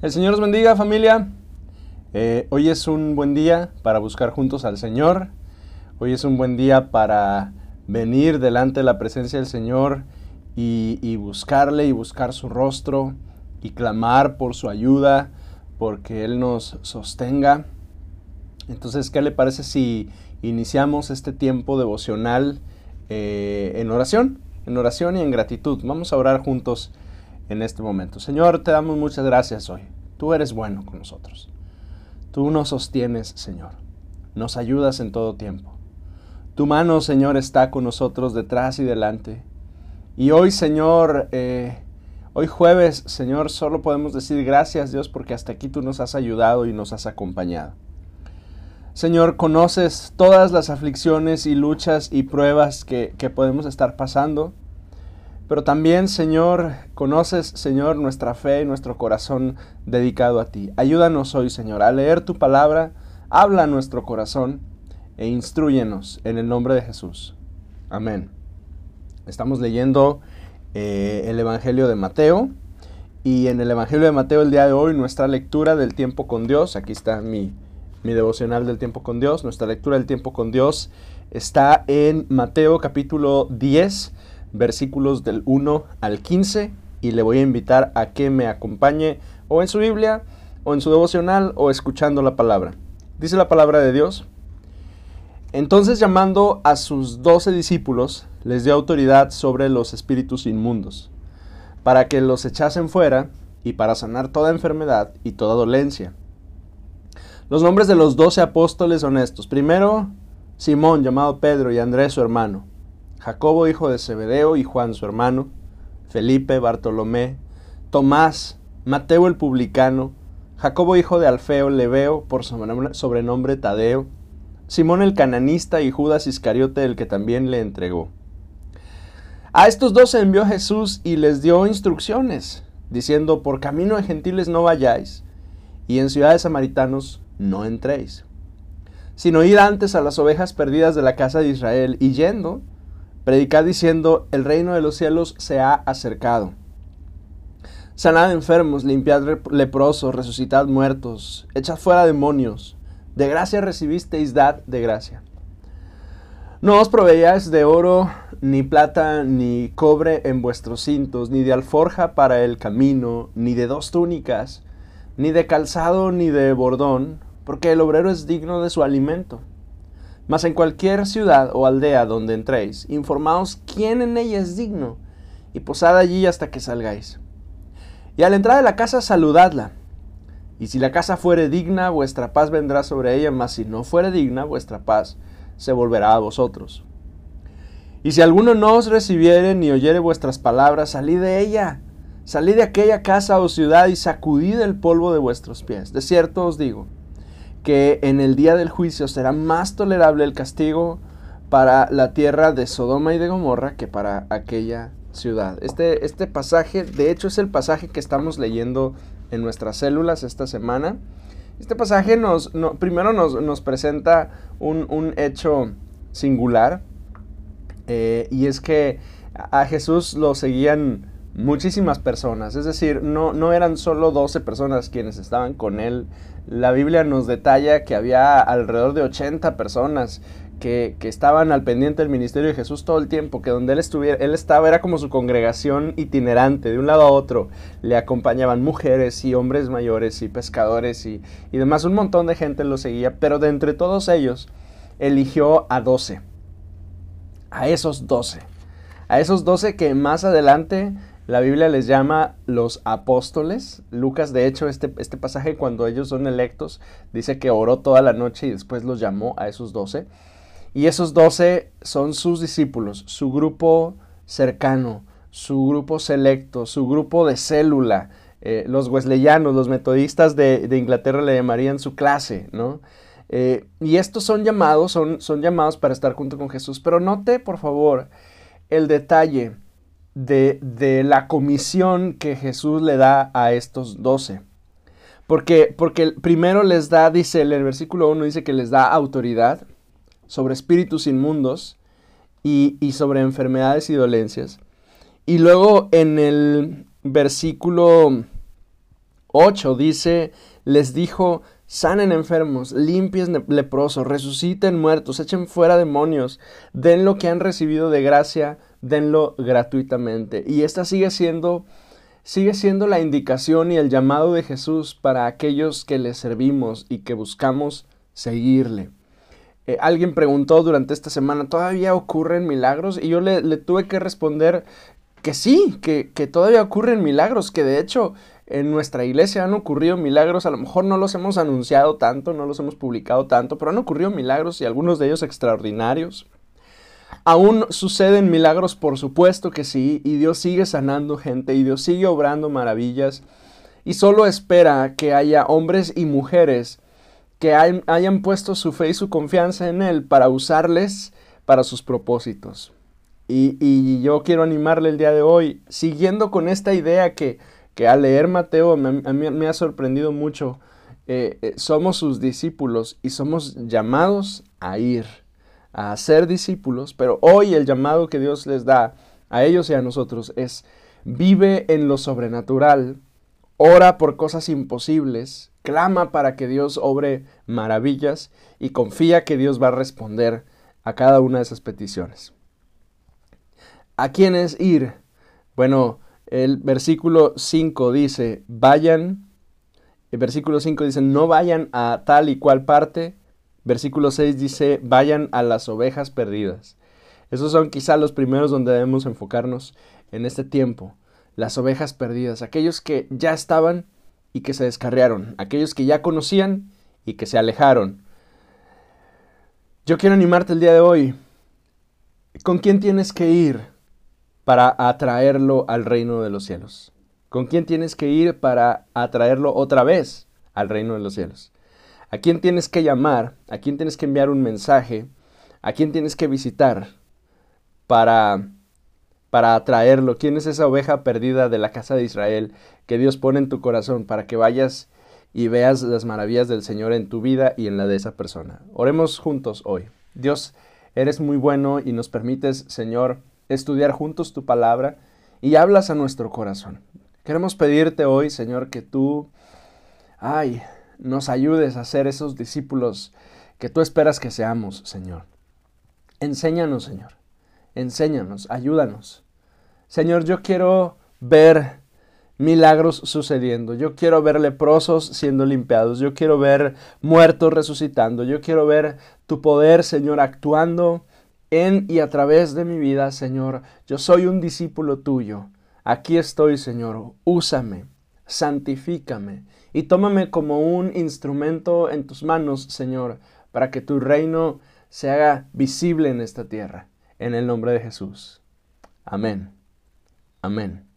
El Señor os bendiga familia. Eh, hoy es un buen día para buscar juntos al Señor. Hoy es un buen día para venir delante de la presencia del Señor y, y buscarle y buscar su rostro y clamar por su ayuda, porque Él nos sostenga. Entonces, ¿qué le parece si iniciamos este tiempo devocional eh, en oración? En oración y en gratitud. Vamos a orar juntos en este momento. Señor, te damos muchas gracias hoy. Tú eres bueno con nosotros. Tú nos sostienes, Señor. Nos ayudas en todo tiempo. Tu mano, Señor, está con nosotros detrás y delante. Y hoy, Señor, eh, hoy jueves, Señor, solo podemos decir gracias, Dios, porque hasta aquí tú nos has ayudado y nos has acompañado. Señor, conoces todas las aflicciones y luchas y pruebas que, que podemos estar pasando. Pero también, Señor, conoces, Señor, nuestra fe y nuestro corazón dedicado a ti. Ayúdanos hoy, Señor, a leer tu palabra, habla nuestro corazón e instruyenos en el nombre de Jesús. Amén. Estamos leyendo eh, el Evangelio de Mateo y en el Evangelio de Mateo el día de hoy nuestra lectura del tiempo con Dios, aquí está mi, mi devocional del tiempo con Dios, nuestra lectura del tiempo con Dios está en Mateo capítulo 10 versículos del 1 al 15 y le voy a invitar a que me acompañe o en su Biblia o en su devocional o escuchando la palabra. Dice la palabra de Dios. Entonces llamando a sus doce discípulos, les dio autoridad sobre los espíritus inmundos, para que los echasen fuera y para sanar toda enfermedad y toda dolencia. Los nombres de los doce apóstoles son estos. Primero, Simón, llamado Pedro, y Andrés, su hermano. Jacobo hijo de Zebedeo y Juan su hermano, Felipe, Bartolomé, Tomás, Mateo el publicano, Jacobo hijo de Alfeo, Leveo, por sobrenombre Tadeo, Simón el cananista y Judas Iscariote el que también le entregó. A estos dos envió Jesús y les dio instrucciones, diciendo, por camino de gentiles no vayáis, y en ciudades samaritanos no entréis, sino id antes a las ovejas perdidas de la casa de Israel, y yendo, Predicad diciendo, el reino de los cielos se ha acercado. Sanad enfermos, limpiad leprosos, resucitad muertos, echad fuera demonios. De gracia recibisteis, dad de gracia. No os proveáis de oro, ni plata, ni cobre en vuestros cintos, ni de alforja para el camino, ni de dos túnicas, ni de calzado, ni de bordón, porque el obrero es digno de su alimento. Mas en cualquier ciudad o aldea donde entréis, informaos quién en ella es digno, y posad allí hasta que salgáis. Y a la entrada de la casa saludadla. Y si la casa fuere digna, vuestra paz vendrá sobre ella, mas si no fuere digna, vuestra paz se volverá a vosotros. Y si alguno no os recibiere ni oyere vuestras palabras, salid de ella, salid de aquella casa o ciudad y sacudid el polvo de vuestros pies. De cierto os digo, que en el día del juicio será más tolerable el castigo para la tierra de Sodoma y de Gomorra que para aquella ciudad. Este, este pasaje, de hecho, es el pasaje que estamos leyendo en nuestras células esta semana. Este pasaje nos, primero nos, presenta un, hecho singular, eh, y es que a Jesús lo seguían muchísimas personas, es decir, no, no eran solo 12 personas quienes estaban con él. La Biblia nos detalla que había alrededor de 80 personas que, estaban al pendiente del ministerio de Jesús todo el tiempo, que donde él estuviera, él estaba, era como su congregación itinerante, de un lado a otro. Le acompañaban mujeres y hombres mayores y pescadores y, y demás. Un montón de gente lo seguía, pero de entre todos ellos eligió a 12. A esos 12. A esos 12 que más adelante la Biblia les llama los apóstoles. Lucas, de hecho, este, este pasaje cuando ellos son electos, dice que oró toda la noche y después los llamó a esos doce. Y esos doce son sus discípulos, su grupo cercano, su grupo selecto, su grupo de célula. Eh, los wesleyanos, los metodistas de, Inglaterra le llamarían su clase, ¿no? Eh, y estos son llamados, son, son llamados para estar junto con Jesús. Pero note, por favor, el detalle de, la comisión que Jesús le da a estos doce. Porque, porque primero les da, dice en el versículo 1, dice que les da autoridad sobre espíritus inmundos y, y sobre enfermedades y dolencias. Y luego en el versículo 8 dice, les dijo, sanen enfermos, limpien leprosos, resuciten muertos, echen fuera demonios, den lo que han recibido de gracia, denlo gratuitamente. Y esta sigue siendo sigue siendo la indicación y el llamado de Jesús para aquellos que le servimos y que buscamos seguirle. Eh, alguien preguntó durante esta semana, ¿todavía ocurren milagros? Y yo le, tuve que responder que sí, que, que todavía ocurren milagros, que de hecho en nuestra iglesia han ocurrido milagros, a lo mejor no los hemos anunciado tanto, no los hemos publicado tanto, pero han ocurrido milagros y algunos de ellos extraordinarios. Aún suceden milagros, por supuesto que sí, y Dios sigue sanando gente y Dios sigue obrando maravillas y solo espera que haya hombres y mujeres que hayan puesto su fe y su confianza en Él para usarles para sus propósitos. Y, yo quiero animarle el día de hoy, siguiendo con esta idea que, que al leer Mateo me, ha sorprendido mucho. Eh, eh, somos sus discípulos y somos llamados a ir, a ser discípulos, pero hoy el llamado que Dios les da a ellos y a nosotros es vive en lo sobrenatural, ora por cosas imposibles, clama para que Dios obre maravillas y confía que Dios va a responder a cada una de esas peticiones. ¿A quién es ir? Bueno, el versículo 5 dice, vayan, el versículo 5 dice, no vayan a tal y cual parte. Versículo 6 dice, vayan a las ovejas perdidas. Esos son quizá los primeros donde debemos enfocarnos en este tiempo. Las ovejas perdidas, aquellos que ya estaban y que se descarriaron, aquellos que ya conocían y que se alejaron. Yo quiero animarte el día de hoy. ¿Con quién tienes que ir? Para atraerlo al reino de los cielos? ¿Con quién tienes que ir para atraerlo otra vez al reino de los cielos? ¿A quién tienes que llamar? ¿A quién tienes que enviar un mensaje? ¿A quién tienes que visitar para para atraerlo? ¿Quién es esa oveja perdida de la casa de Israel que Dios pone en tu corazón para que vayas y veas las maravillas del Señor en tu vida y en la de esa persona? Oremos juntos hoy. Dios, eres muy bueno y nos permites, Señor, estudiar juntos tu palabra y hablas a nuestro corazón. Queremos pedirte hoy, Señor, que tú, ay, nos ayudes a ser esos discípulos que tú esperas que seamos, Señor. Enséñanos, Señor. Enséñanos, ayúdanos. Señor, yo quiero ver milagros sucediendo. Yo quiero ver leprosos siendo limpiados. Yo quiero ver muertos resucitando. Yo quiero ver tu poder, Señor, actuando en y a través de mi vida, Señor. Yo soy un discípulo tuyo. Aquí estoy, Señor. Úsame, santifícame y tómame como un instrumento en tus manos, Señor, para que tu reino se haga visible en esta tierra. En el nombre de Jesús. Amén. Amén.